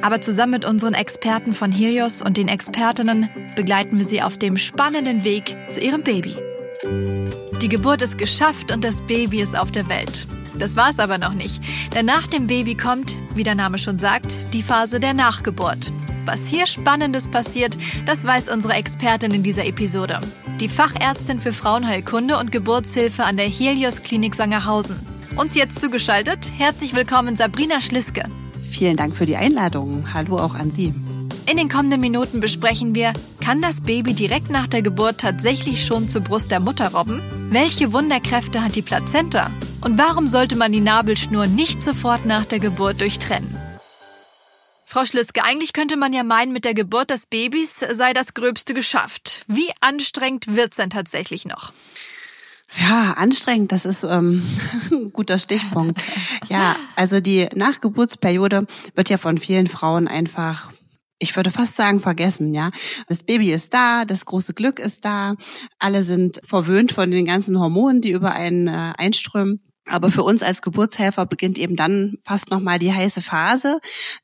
Aber zusammen mit unseren Experten von Helios und den Expertinnen begleiten wir sie auf dem spannenden Weg zu ihrem Baby. Die Geburt ist geschafft und das Baby ist auf der Welt. Das war's aber noch nicht, denn nach dem Baby kommt, wie der Name schon sagt, die Phase der Nachgeburt. Was hier Spannendes passiert, das weiß unsere Expertin in dieser Episode. Die Fachärztin für Frauenheilkunde und Geburtshilfe an der Helios Klinik Sangerhausen. Uns jetzt zugeschaltet, herzlich willkommen Sabrina Schliske. Vielen Dank für die Einladung. Hallo auch an Sie. In den kommenden Minuten besprechen wir, kann das Baby direkt nach der Geburt tatsächlich schon zur Brust der Mutter robben? Welche Wunderkräfte hat die Plazenta? Und warum sollte man die Nabelschnur nicht sofort nach der Geburt durchtrennen? Frau Schliske, eigentlich könnte man ja meinen, mit der Geburt des Babys sei das Gröbste geschafft. Wie anstrengend wird's denn tatsächlich noch? Ja, anstrengend, das ist ähm, ein guter Stichpunkt. Ja, also die Nachgeburtsperiode wird ja von vielen Frauen einfach ich würde fast sagen, vergessen, ja. Das Baby ist da, das große Glück ist da, alle sind verwöhnt von den ganzen Hormonen, die über einen äh, einströmen. Aber für uns als Geburtshelfer beginnt eben dann fast nochmal die heiße Phase.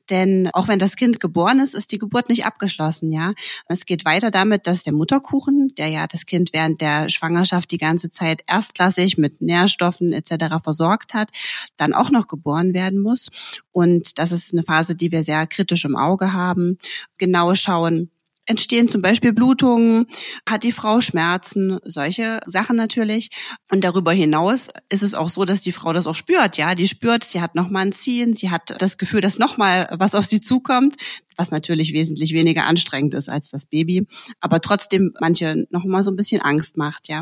Denn auch wenn das Kind geboren ist, ist die Geburt nicht abgeschlossen, ja. Es geht weiter damit, dass der Mutterkuchen, der ja das Kind während der Schwangerschaft die ganze Zeit erstklassig mit Nährstoffen etc. versorgt hat, dann auch noch geboren werden muss. Und das ist eine Phase, die wir sehr kritisch im Auge haben. Genau schauen, entstehen zum Beispiel Blutungen, hat die Frau Schmerzen, solche Sachen natürlich. Und darüber hinaus ist es auch so, dass die Frau das auch spürt, ja, die spürt, sie hat nochmal ein Ziehen, sie hat das Gefühl, dass nochmal was auf sie zukommt was natürlich wesentlich weniger anstrengend ist als das Baby, aber trotzdem manche noch mal so ein bisschen Angst macht, ja.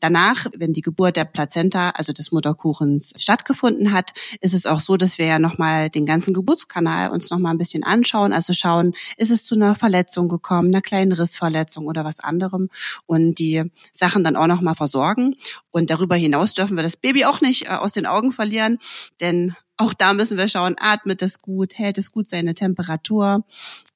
Danach, wenn die Geburt der Plazenta, also des Mutterkuchens stattgefunden hat, ist es auch so, dass wir ja noch mal den ganzen Geburtskanal uns noch mal ein bisschen anschauen, also schauen, ist es zu einer Verletzung gekommen, einer kleinen Rissverletzung oder was anderem und die Sachen dann auch noch mal versorgen und darüber hinaus dürfen wir das Baby auch nicht äh, aus den Augen verlieren, denn auch da müssen wir schauen, atmet es gut, hält es gut seine Temperatur.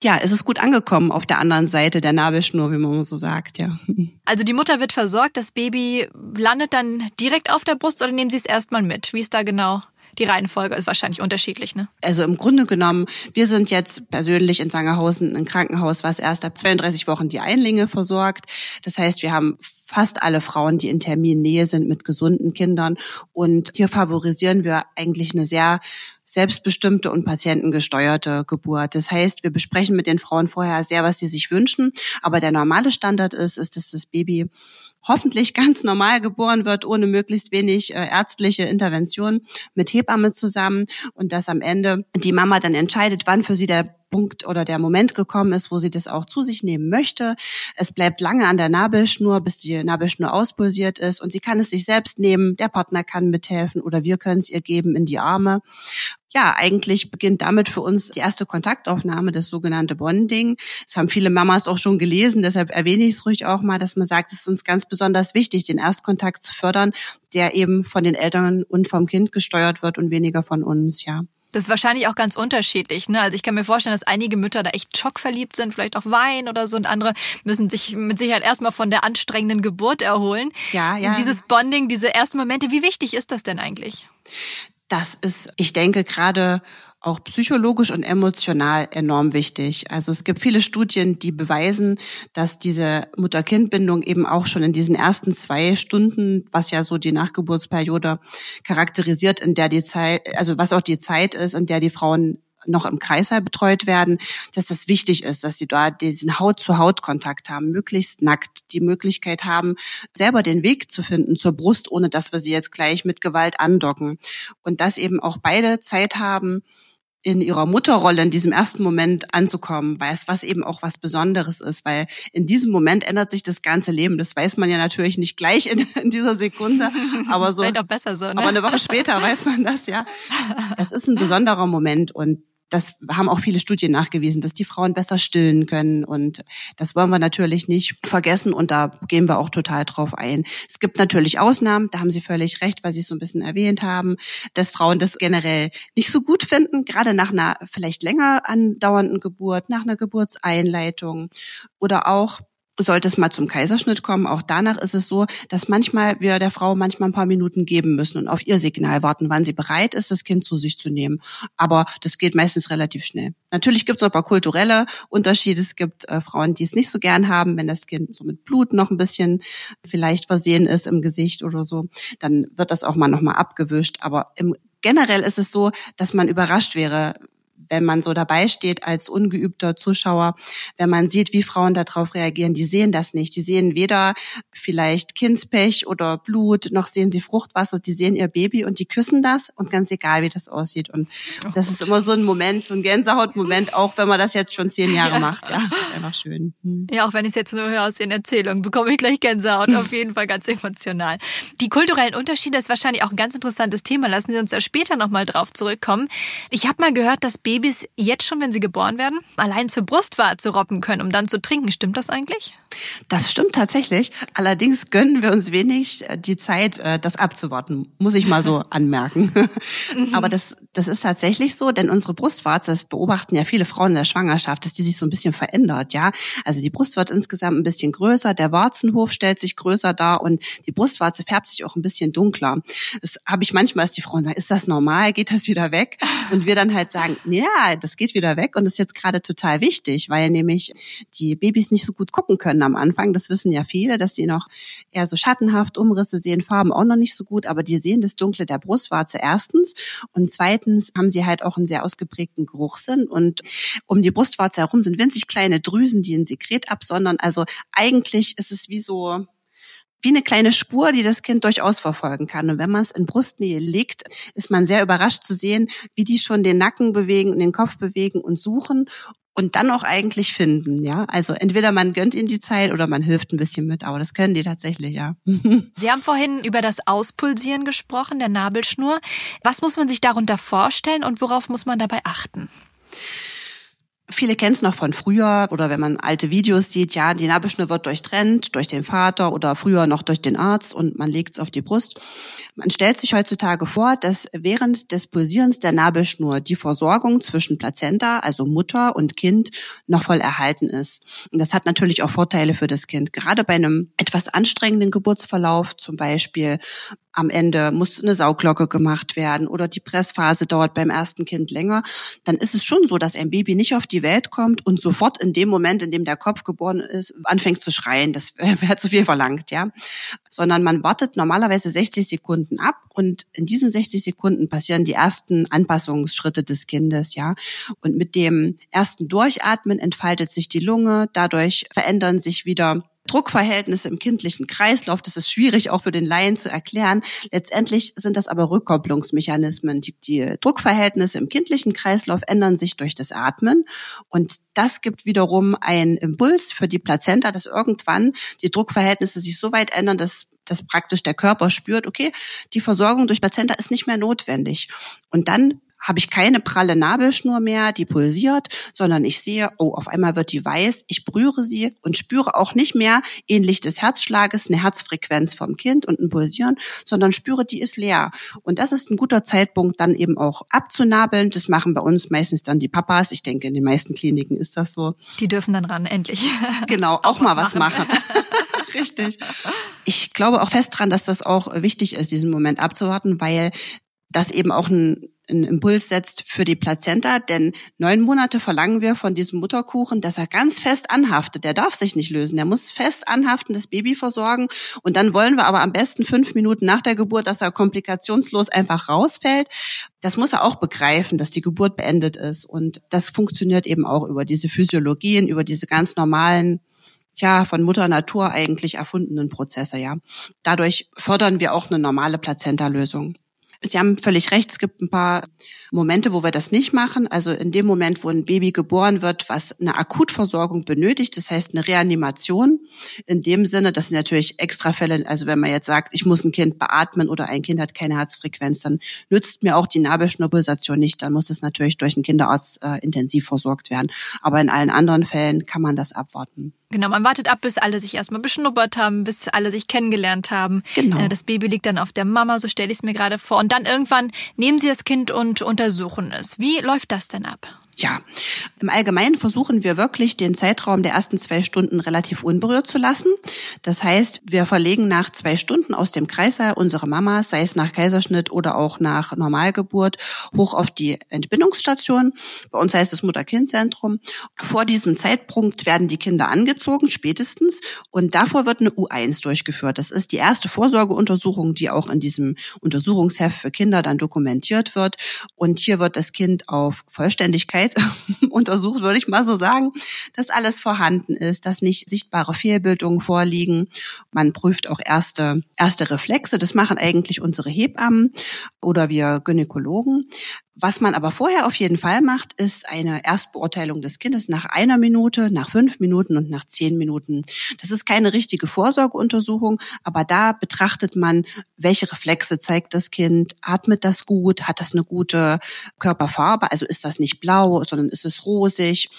Ja, ist es gut angekommen auf der anderen Seite der Nabelschnur, wie man so sagt, ja. Also die Mutter wird versorgt, das Baby landet dann direkt auf der Brust oder nehmen Sie es erstmal mit? Wie ist da genau die Reihenfolge ist wahrscheinlich unterschiedlich, ne? Also im Grunde genommen, wir sind jetzt persönlich in Sangerhausen ein Krankenhaus, was erst ab 32 Wochen die Einlinge versorgt. Das heißt, wir haben fast alle Frauen, die in Terminnähe sind mit gesunden Kindern. Und hier favorisieren wir eigentlich eine sehr selbstbestimmte und patientengesteuerte Geburt. Das heißt, wir besprechen mit den Frauen vorher sehr, was sie sich wünschen. Aber der normale Standard ist, ist, dass das Baby hoffentlich ganz normal geboren wird, ohne möglichst wenig äh, ärztliche Intervention mit Hebamme zusammen und dass am Ende die Mama dann entscheidet, wann für sie der Punkt oder der Moment gekommen ist, wo sie das auch zu sich nehmen möchte. Es bleibt lange an der Nabelschnur, bis die Nabelschnur auspulsiert ist und sie kann es sich selbst nehmen. Der Partner kann mithelfen oder wir können es ihr geben in die Arme ja, eigentlich beginnt damit für uns die erste Kontaktaufnahme, das sogenannte Bonding. Das haben viele Mamas auch schon gelesen, deshalb erwähne ich es ruhig auch mal, dass man sagt, es ist uns ganz besonders wichtig, den Erstkontakt zu fördern, der eben von den Eltern und vom Kind gesteuert wird und weniger von uns, ja. Das ist wahrscheinlich auch ganz unterschiedlich. Ne? Also ich kann mir vorstellen, dass einige Mütter da echt schockverliebt sind, vielleicht auch weinen oder so und andere müssen sich mit Sicherheit erstmal von der anstrengenden Geburt erholen. Ja, ja. Und dieses Bonding, diese ersten Momente, wie wichtig ist das denn eigentlich? das ist, ich denke, gerade auch psychologisch und emotional enorm wichtig. Also es gibt viele Studien, die beweisen, dass diese Mutter-Kind-Bindung eben auch schon in diesen ersten zwei Stunden, was ja so die Nachgeburtsperiode charakterisiert, in der die Zeit, also was auch die Zeit ist, in der die Frauen noch im Kreißsaal betreut werden, dass das wichtig ist, dass sie dort diesen Haut-zu-Haut-Kontakt haben, möglichst nackt, die Möglichkeit haben, selber den Weg zu finden zur Brust, ohne dass wir sie jetzt gleich mit Gewalt andocken. Und dass eben auch beide Zeit haben, in ihrer Mutterrolle in diesem ersten Moment anzukommen, weiß, was eben auch was Besonderes ist, weil in diesem Moment ändert sich das ganze Leben. Das weiß man ja natürlich nicht gleich in, in dieser Sekunde, aber so, Vielleicht auch besser so, ne? aber eine Woche später weiß man das ja. Das ist ein besonderer Moment und das haben auch viele Studien nachgewiesen, dass die Frauen besser stillen können. Und das wollen wir natürlich nicht vergessen. Und da gehen wir auch total drauf ein. Es gibt natürlich Ausnahmen, da haben Sie völlig recht, weil Sie es so ein bisschen erwähnt haben, dass Frauen das generell nicht so gut finden, gerade nach einer vielleicht länger andauernden Geburt, nach einer Geburtseinleitung oder auch sollte es mal zum Kaiserschnitt kommen, auch danach ist es so, dass manchmal wir der Frau manchmal ein paar Minuten geben müssen und auf ihr Signal warten, wann sie bereit ist, das Kind zu sich zu nehmen. Aber das geht meistens relativ schnell. Natürlich gibt es auch ein paar kulturelle Unterschiede. Es gibt äh, Frauen, die es nicht so gern haben, wenn das Kind so mit Blut noch ein bisschen vielleicht versehen ist im Gesicht oder so. Dann wird das auch mal nochmal abgewischt. Aber im generell ist es so, dass man überrascht wäre, wenn man so dabei steht als ungeübter Zuschauer, wenn man sieht, wie Frauen darauf reagieren, die sehen das nicht. Die sehen weder vielleicht Kindspech oder Blut, noch sehen sie Fruchtwasser, die sehen ihr Baby und die küssen das und ganz egal, wie das aussieht. Und oh das ist immer so ein Moment, so ein Gänsehautmoment, auch wenn man das jetzt schon zehn Jahre ja. macht. Ja, das ist einfach schön. Hm. Ja, auch wenn ich es jetzt nur höre aus den Erzählungen, bekomme ich gleich Gänsehaut. Auf jeden Fall ganz emotional. Die kulturellen Unterschiede ist wahrscheinlich auch ein ganz interessantes Thema. Lassen Sie uns da später nochmal drauf zurückkommen. Ich habe mal gehört, dass Babys jetzt schon, wenn sie geboren werden, allein zur Brustwarze robben können, um dann zu trinken. Stimmt das eigentlich? Das stimmt tatsächlich. Allerdings gönnen wir uns wenig äh, die Zeit, äh, das abzuwarten, muss ich mal so anmerken. Mhm. Aber das, das ist tatsächlich so, denn unsere Brustwarze, das beobachten ja viele Frauen in der Schwangerschaft, dass die sich so ein bisschen verändert, ja. Also die Brust wird insgesamt ein bisschen größer, der Warzenhof stellt sich größer dar und die Brustwarze färbt sich auch ein bisschen dunkler. Das habe ich manchmal, dass die Frauen sagen, ist das normal? Geht das wieder weg? Und wir dann halt sagen, ja, das geht wieder weg und ist jetzt gerade total wichtig, weil nämlich die Babys nicht so gut gucken können am Anfang. Das wissen ja viele, dass sie noch eher so schattenhaft Umrisse sehen, Farben auch noch nicht so gut, aber die sehen das Dunkle der Brustwarze erstens und zweitens haben sie halt auch einen sehr ausgeprägten Geruchssinn und um die Brustwarze herum sind winzig kleine Drüsen, die ein Sekret absondern. Also eigentlich ist es wie so wie eine kleine Spur, die das Kind durchaus verfolgen kann. Und wenn man es in Brustnähe legt, ist man sehr überrascht zu sehen, wie die schon den Nacken bewegen und den Kopf bewegen und suchen und dann auch eigentlich finden, ja. Also entweder man gönnt ihnen die Zeit oder man hilft ein bisschen mit, aber das können die tatsächlich, ja. Sie haben vorhin über das Auspulsieren gesprochen, der Nabelschnur. Was muss man sich darunter vorstellen und worauf muss man dabei achten? Viele kennen es noch von früher oder wenn man alte Videos sieht, ja, die Nabelschnur wird durchtrennt durch den Vater oder früher noch durch den Arzt und man legt es auf die Brust. Man stellt sich heutzutage vor, dass während des Pulsierens der Nabelschnur die Versorgung zwischen Plazenta, also Mutter und Kind, noch voll erhalten ist. Und das hat natürlich auch Vorteile für das Kind. Gerade bei einem etwas anstrengenden Geburtsverlauf, zum Beispiel am Ende muss eine Sauglocke gemacht werden oder die Pressphase dauert beim ersten Kind länger, dann ist es schon so, dass ein Baby nicht auf die Welt kommt und sofort in dem Moment, in dem der Kopf geboren ist, anfängt zu schreien. Das wäre zu viel verlangt, ja. Sondern man wartet normalerweise 60 Sekunden ab und in diesen 60 Sekunden passieren die ersten Anpassungsschritte des Kindes, ja. Und mit dem ersten Durchatmen entfaltet sich die Lunge, dadurch verändern sich wieder Druckverhältnisse im kindlichen Kreislauf. Das ist schwierig auch für den Laien zu erklären. Letztendlich sind das aber Rückkopplungsmechanismen. Die, die, Druckverhältnisse im kindlichen Kreislauf ändern sich durch das Atmen und das gibt wiederum einen Impuls für die Plazenta, dass irgendwann die Druckverhältnisse sich so weit ändern, dass dass praktisch der Körper spürt, okay, die Versorgung durch Plazenta ist nicht mehr notwendig. Und dann habe ich keine pralle Nabelschnur mehr, die pulsiert, sondern ich sehe, oh, auf einmal wird die weiß, ich berühre sie und spüre auch nicht mehr ähnlich des Herzschlages eine Herzfrequenz vom Kind und ein Pulsieren, sondern spüre, die ist leer. Und das ist ein guter Zeitpunkt, dann eben auch abzunabeln. Das machen bei uns meistens dann die Papas. Ich denke, in den meisten Kliniken ist das so. Die dürfen dann ran, endlich. Genau, auch, auch mal was machen. machen. Richtig. Ich glaube auch fest dran, dass das auch wichtig ist, diesen Moment abzuwarten, weil das eben auch ein einen Impuls setzt für die Plazenta, denn neun Monate verlangen wir von diesem Mutterkuchen, dass er ganz fest anhaftet. Der darf sich nicht lösen. Der muss fest anhaften, das Baby versorgen. Und dann wollen wir aber am besten fünf Minuten nach der Geburt, dass er komplikationslos einfach rausfällt. Das muss er auch begreifen, dass die Geburt beendet ist. Und das funktioniert eben auch über diese Physiologien, über diese ganz normalen ja, von Mutter Natur eigentlich erfundenen Prozesse, ja. Dadurch fördern wir auch eine normale Plazenta-Lösung. Sie haben völlig recht, es gibt ein paar Momente, wo wir das nicht machen. Also in dem Moment, wo ein Baby geboren wird, was eine Akutversorgung benötigt, das heißt eine Reanimation. In dem Sinne, das sind natürlich Extrafälle. Also wenn man jetzt sagt, ich muss ein Kind beatmen oder ein Kind hat keine Herzfrequenz, dann nützt mir auch die Nabelschnurpulsation nicht. Dann muss es natürlich durch einen Kinderarzt äh, intensiv versorgt werden. Aber in allen anderen Fällen kann man das abwarten. Genau, man wartet ab, bis alle sich erstmal beschnuppert haben, bis alle sich kennengelernt haben. Genau. Äh, das Baby liegt dann auf der Mama, so stelle ich es mir gerade vor. Und dann irgendwann nehmen sie das Kind und untersuchen es. Wie läuft das denn ab? Ja, im Allgemeinen versuchen wir wirklich, den Zeitraum der ersten zwei Stunden relativ unberührt zu lassen. Das heißt, wir verlegen nach zwei Stunden aus dem Kreißsaal unsere Mamas, sei es nach Kaiserschnitt oder auch nach Normalgeburt, hoch auf die Entbindungsstation. Bei uns heißt es Mutter-Kind-Zentrum. Vor diesem Zeitpunkt werden die Kinder angezogen, spätestens, und davor wird eine U1 durchgeführt. Das ist die erste Vorsorgeuntersuchung, die auch in diesem Untersuchungsheft für Kinder dann dokumentiert wird. Und hier wird das Kind auf Vollständigkeit Sicherheit untersucht, würde ich mal so sagen, dass alles vorhanden ist, dass nicht sichtbare Fehlbildungen vorliegen. Man prüft auch erste, erste Reflexe. Das machen eigentlich unsere Hebammen oder wir Gynäkologen. Was man aber vorher auf jeden Fall macht, ist eine Erstbeurteilung des Kindes nach einer Minute, nach fünf Minuten und nach zehn Minuten. Das ist keine richtige Vorsorgeuntersuchung, aber da betrachtet man, welche Reflexe zeigt das Kind, atmet das gut, hat das eine gute Körperfarbe, also ist das nicht blau, sondern ist es rosig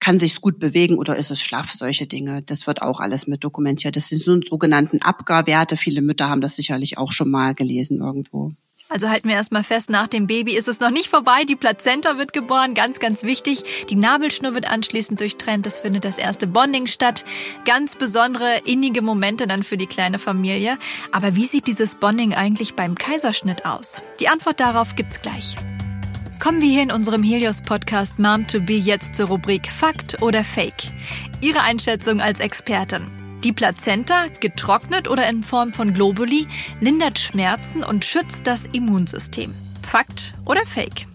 kann sich gut bewegen oder ist es schlaff, solche Dinge. Das wird auch alles mit dokumentiert. Das sind sogenannten Abgarwerte. Viele Mütter haben das sicherlich auch schon mal gelesen irgendwo. Also halten wir erstmal fest, nach dem Baby ist es noch nicht vorbei. Die Plazenta wird geboren, ganz, ganz wichtig. Die Nabelschnur wird anschließend durchtrennt. Es findet das erste Bonding statt. Ganz besondere, innige Momente dann für die kleine Familie. Aber wie sieht dieses Bonding eigentlich beim Kaiserschnitt aus? Die Antwort darauf gibt's gleich. Kommen wir hier in unserem Helios-Podcast Mom to Be jetzt zur Rubrik Fakt oder Fake. Ihre Einschätzung als Expertin. Die Plazenta, getrocknet oder in Form von Globuli, lindert Schmerzen und schützt das Immunsystem. Fakt oder Fake?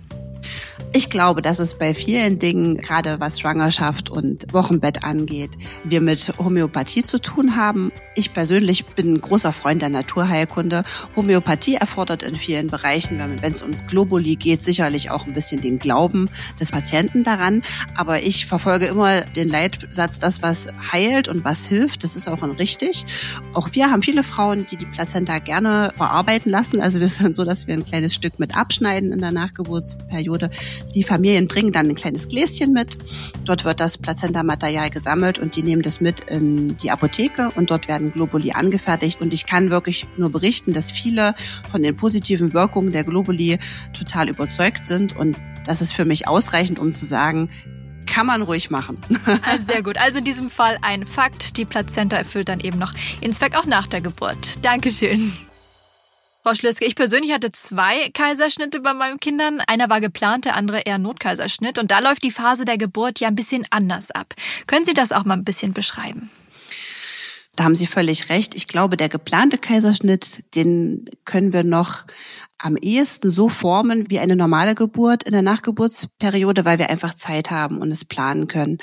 Ich glaube, dass es bei vielen Dingen, gerade was Schwangerschaft und Wochenbett angeht, wir mit Homöopathie zu tun haben. Ich persönlich bin ein großer Freund der Naturheilkunde. Homöopathie erfordert in vielen Bereichen, wenn es um Globuli geht, sicherlich auch ein bisschen den Glauben des Patienten daran. Aber ich verfolge immer den Leitsatz, das, was heilt und was hilft, das ist auch richtig. Auch wir haben viele Frauen, die die Plazenta gerne verarbeiten lassen. Also wir sind so, dass wir ein kleines Stück mit abschneiden in der Nachgeburtsperiode. Die Familien bringen dann ein kleines Gläschen mit. Dort wird das Plazenta-Material gesammelt und die nehmen das mit in die Apotheke und dort werden Globuli angefertigt. Und ich kann wirklich nur berichten, dass viele von den positiven Wirkungen der Globuli total überzeugt sind und das ist für mich ausreichend, um zu sagen, kann man ruhig machen. Also sehr gut. Also in diesem Fall ein Fakt. Die Plazenta erfüllt dann eben noch ihren Zweck auch nach der Geburt. Dankeschön. Frau Schlöske, ich persönlich hatte zwei Kaiserschnitte bei meinen Kindern. Einer war geplant, der andere eher Notkaiserschnitt. Und da läuft die Phase der Geburt ja ein bisschen anders ab. Können Sie das auch mal ein bisschen beschreiben? Da haben Sie völlig recht. Ich glaube, der geplante Kaiserschnitt, den können wir noch am ehesten so formen wie eine normale Geburt in der Nachgeburtsperiode, weil wir einfach Zeit haben und es planen können.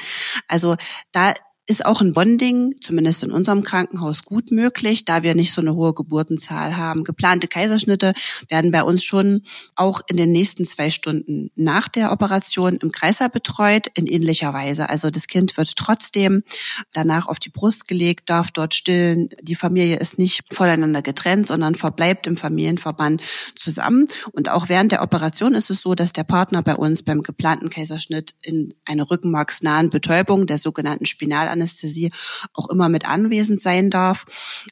Also da ist auch ein Bonding, zumindest in unserem Krankenhaus, gut möglich, da wir nicht so eine hohe Geburtenzahl haben. Geplante Kaiserschnitte werden bei uns schon auch in den nächsten zwei Stunden nach der Operation im Kreislauf betreut, in ähnlicher Weise. Also das Kind wird trotzdem danach auf die Brust gelegt, darf dort stillen. Die Familie ist nicht voneinander getrennt, sondern verbleibt im Familienverband zusammen. Und auch während der Operation ist es so, dass der Partner bei uns beim geplanten Kaiserschnitt in eine rückenmarksnahen Betäubung der sogenannten Spinal Anästhesie auch immer mit anwesend sein darf.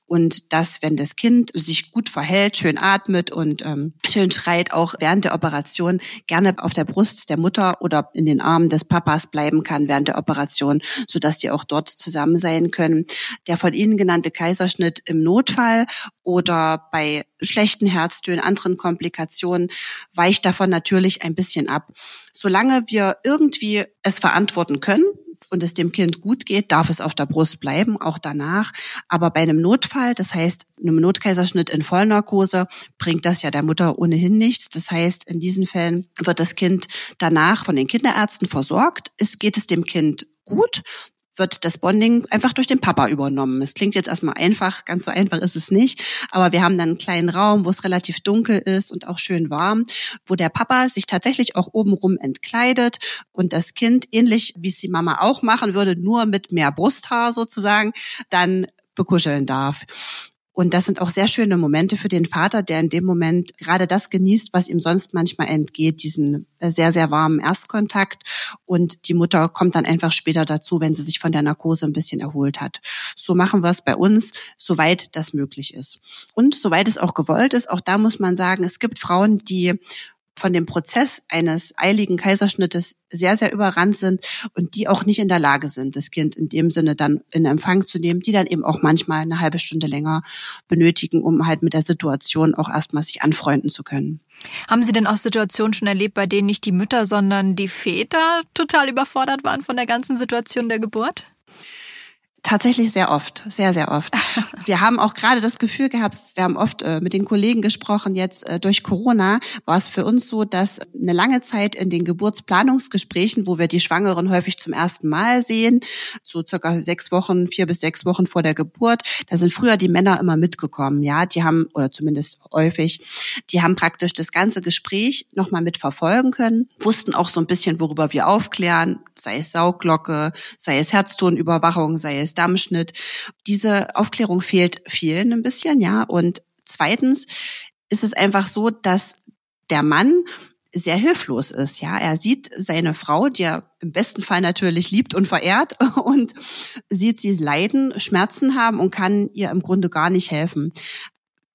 Und dass, wenn das Kind sich gut verhält, schön atmet und ähm, schön schreit, auch während der Operation gerne auf der Brust der Mutter oder in den Armen des Papas bleiben kann während der Operation, sodass die auch dort zusammen sein können. Der von Ihnen genannte Kaiserschnitt im Notfall oder bei schlechten Herztönen, anderen Komplikationen weicht davon natürlich ein bisschen ab. Solange wir irgendwie es verantworten können, und es dem Kind gut geht, darf es auf der Brust bleiben, auch danach. Aber bei einem Notfall, das heißt einem Notkaiserschnitt in Vollnarkose, bringt das ja der Mutter ohnehin nichts. Das heißt, in diesen Fällen wird das Kind danach von den Kinderärzten versorgt. Es geht es dem Kind gut. Wird das Bonding einfach durch den Papa übernommen. Es klingt jetzt erstmal einfach, ganz so einfach ist es nicht, aber wir haben dann einen kleinen Raum, wo es relativ dunkel ist und auch schön warm, wo der Papa sich tatsächlich auch obenrum entkleidet und das Kind, ähnlich wie es die Mama auch machen würde, nur mit mehr Brusthaar sozusagen, dann bekuscheln darf. Und das sind auch sehr schöne Momente für den Vater, der in dem Moment gerade das genießt, was ihm sonst manchmal entgeht, diesen äh, sehr, sehr warmen Erstkontakt. Und die Mutter kommt dann einfach später dazu, wenn sie sich von der Narkose ein bisschen erholt hat. So machen wir es bei uns, soweit das möglich ist. Und soweit es auch gewollt ist, auch da muss man sagen, es gibt Frauen, die von dem Prozess eines eiligen Kaiserschnittes sehr, sehr überrannt sind und die auch nicht in der Lage sind, das Kind in dem Sinne dann in Empfang zu nehmen, die dann eben auch manchmal eine halbe Stunde länger benötigen, um halt mit der Situation auch erstmal sich anfreunden zu können. Haben Sie denn auch Situationen schon erlebt, bei denen nicht die Mütter, sondern die Väter total überfordert waren von der ganzen Situation der Geburt? Tatsächlich sehr oft, sehr, sehr oft. Wir haben auch gerade das Gefühl gehabt, wir haben oft äh, mit den Kollegen gesprochen, jetzt äh, durch Corona war es für uns so, dass eine lange Zeit in den Geburtsplanungsgesprächen, wo wir die Schwangeren häufig zum ersten Mal sehen, so circa sechs Wochen, vier bis sechs Wochen vor der Geburt, da sind früher die Männer immer mitgekommen, ja, die haben, oder zumindest häufig, die haben praktisch das ganze Gespräch nochmal mitverfolgen können, wussten auch so ein bisschen, worüber wir aufklären, sei es Sauglocke, sei es Herztonüberwachung, sei es Dammschnitt. Diese Aufklärung fehlt vielen ein bisschen, ja. Und zweitens ist es einfach so, dass der Mann sehr hilflos ist, ja. Er sieht seine Frau, die er im besten Fall natürlich liebt und verehrt und sieht sie leiden, Schmerzen haben und kann ihr im Grunde gar nicht helfen.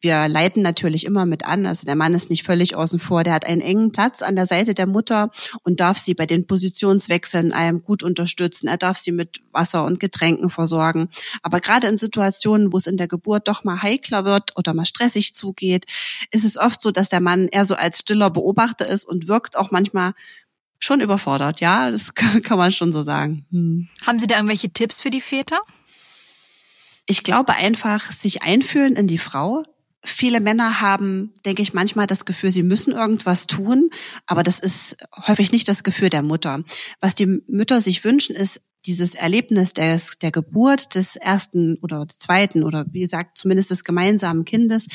Wir leiten natürlich immer mit an. Also der Mann ist nicht völlig außen vor. Der hat einen engen Platz an der Seite der Mutter und darf sie bei den Positionswechseln einem gut unterstützen. Er darf sie mit Wasser und Getränken versorgen. Aber gerade in Situationen, wo es in der Geburt doch mal heikler wird oder mal stressig zugeht, ist es oft so, dass der Mann eher so als stiller Beobachter ist und wirkt auch manchmal schon überfordert. Ja, das kann man schon so sagen. Hm. Haben Sie da irgendwelche Tipps für die Väter? Ich glaube einfach, sich einfühlen in die Frau, Viele Männer haben, denke ich, manchmal das Gefühl, sie müssen irgendwas tun, aber das ist häufig nicht das Gefühl der Mutter. Was die Mütter sich wünschen, ist dieses Erlebnis des, der Geburt des ersten oder zweiten oder wie gesagt zumindest des gemeinsamen Kindes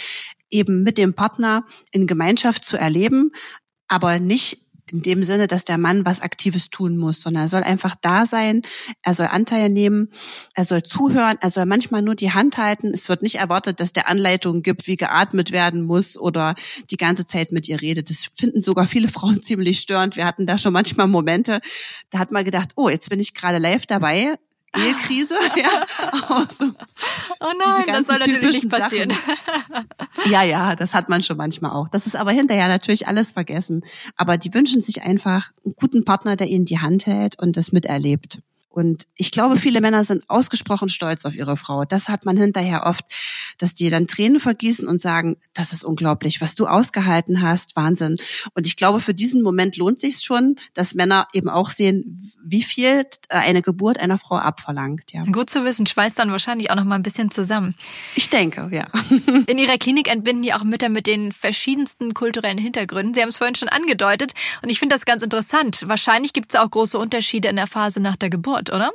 eben mit dem Partner in Gemeinschaft zu erleben, aber nicht in dem Sinne, dass der Mann was Aktives tun muss, sondern er soll einfach da sein, er soll Anteil nehmen, er soll zuhören, er soll manchmal nur die Hand halten. Es wird nicht erwartet, dass der Anleitungen gibt, wie geatmet werden muss oder die ganze Zeit mit ihr redet. Das finden sogar viele Frauen ziemlich störend. Wir hatten da schon manchmal Momente, da hat man gedacht, oh, jetzt bin ich gerade live dabei. Ehekrise. ja. Also, oh nein, das soll natürlich nicht passieren. ja, ja, das hat man schon manchmal auch. Das ist aber hinterher natürlich alles vergessen. Aber die wünschen sich einfach einen guten Partner, der ihnen die Hand hält und das miterlebt. Und ich glaube, viele Männer sind ausgesprochen stolz auf ihre Frau. Das hat man hinterher oft, dass die dann Tränen vergießen und sagen, das ist unglaublich, was du ausgehalten hast, Wahnsinn. Und ich glaube, für diesen Moment lohnt sich schon, dass Männer eben auch sehen, wie viel eine Geburt einer Frau abverlangt. Ja. Gut zu wissen, schweißt dann wahrscheinlich auch noch mal ein bisschen zusammen. Ich denke, ja. In Ihrer Klinik entbinden die auch Mütter mit den verschiedensten kulturellen Hintergründen. Sie haben es vorhin schon angedeutet und ich finde das ganz interessant. Wahrscheinlich gibt es auch große Unterschiede in der Phase nach der Geburt wird, oder?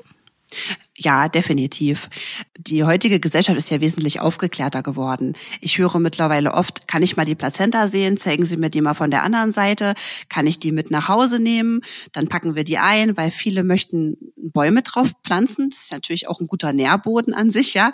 Ja, definitiv. Die heutige Gesellschaft ist ja wesentlich aufgeklärter geworden. Ich höre mittlerweile oft, kann ich mal die Plazenta sehen? Zeigen Sie mir die mal von der anderen Seite. Kann ich die mit nach Hause nehmen? Dann packen wir die ein, weil viele möchten Bäume drauf pflanzen. Das ist natürlich auch ein guter Nährboden an sich, ja.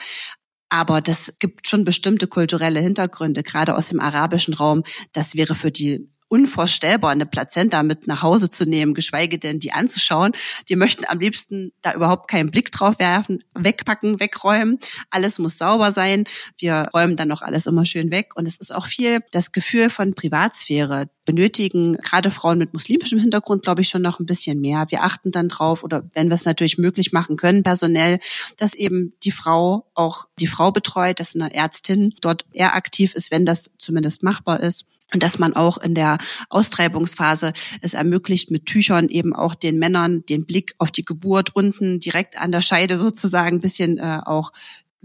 Aber das gibt schon bestimmte kulturelle Hintergründe, gerade aus dem arabischen Raum. Das wäre für die unvorstellbar, eine Plazenta mit nach Hause zu nehmen, geschweige denn die anzuschauen. Die möchten am liebsten da überhaupt keinen Blick drauf werfen, wegpacken, wegräumen. Alles muss sauber sein. Wir räumen dann noch alles immer schön weg. Und es ist auch viel das Gefühl von Privatsphäre. Benötigen gerade Frauen mit muslimischem Hintergrund, glaube ich, schon noch ein bisschen mehr. Wir achten dann drauf oder wenn wir es natürlich möglich machen können, personell, dass eben die Frau auch die Frau betreut, dass eine Ärztin dort eher aktiv ist, wenn das zumindest machbar ist und dass man auch in der Austreibungsphase es ermöglicht, mit Tüchern eben auch den Männern den Blick auf die Geburt unten direkt an der Scheide sozusagen ein bisschen äh, auch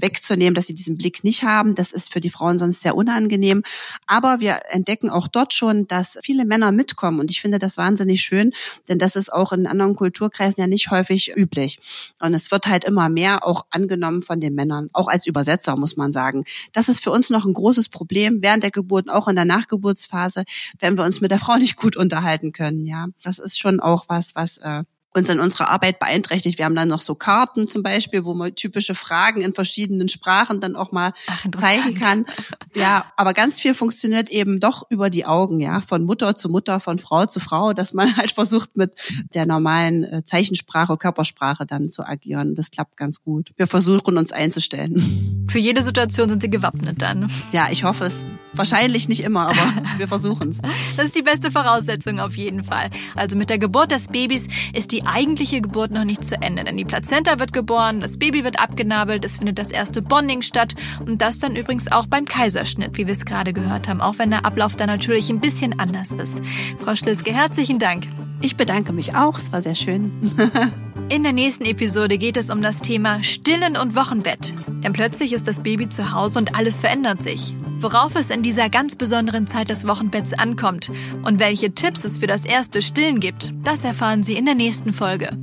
wegzunehmen, dass sie diesen Blick nicht haben. Das ist für die Frauen sonst sehr unangenehm. Aber wir entdecken auch dort schon, dass viele Männer mitkommen. Und ich finde das wahnsinnig schön, denn das ist auch in anderen Kulturkreisen ja nicht häufig üblich. Und es wird halt immer mehr auch angenommen von den Männern, auch als Übersetzer, muss man sagen. Das ist für uns noch ein großes Problem während der Geburt, auch in der Nachgeburtsphase, wenn wir uns mit der Frau nicht gut unterhalten können. Ja, das ist schon auch was, was äh, uns in unserer Arbeit beeinträchtigt. Wir haben dann noch so Karten zum Beispiel, wo man typische Fragen in verschiedenen Sprachen dann auch mal Ach, zeigen kann. Ja, aber ganz viel funktioniert eben doch über die Augen, ja, von Mutter zu Mutter, von Frau zu Frau, dass man halt versucht mit der normalen äh, Zeichensprache, Körpersprache dann zu agieren. Das klappt ganz gut. Wir versuchen uns einzustellen. Für jede Situation sind Sie gewappnet dann. Ja, ich hoffe es. Wahrscheinlich nicht immer, aber wir versuchen es. Das ist die beste Voraussetzung auf jeden Fall. Also mit der Geburt des Babys ist die die eigentliche Geburt noch nicht zu Ende, denn die Plazenta wird geboren, das Baby wird abgenabelt, es findet das erste Bonding statt und das dann übrigens auch beim Kaiserschnitt, wie wir es gerade gehört haben, auch wenn der Ablauf da natürlich ein bisschen anders ist. Frau Schliske, herzlichen Dank. Ich bedanke mich auch, es war sehr schön. In der nächsten Episode geht es um das Thema Stillen und Wochenbett. Denn plötzlich ist das Baby zu Hause und alles verändert sich. Worauf es in dieser ganz besonderen Zeit des Wochenbetts ankommt und welche Tipps es für das erste Stillen gibt, das erfahren Sie in der nächsten Folge.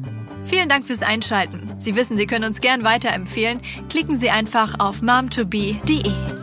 Vielen Dank fürs Einschalten. Sie wissen, Sie können uns gern weiterempfehlen. Klicken Sie einfach auf momtobe.de.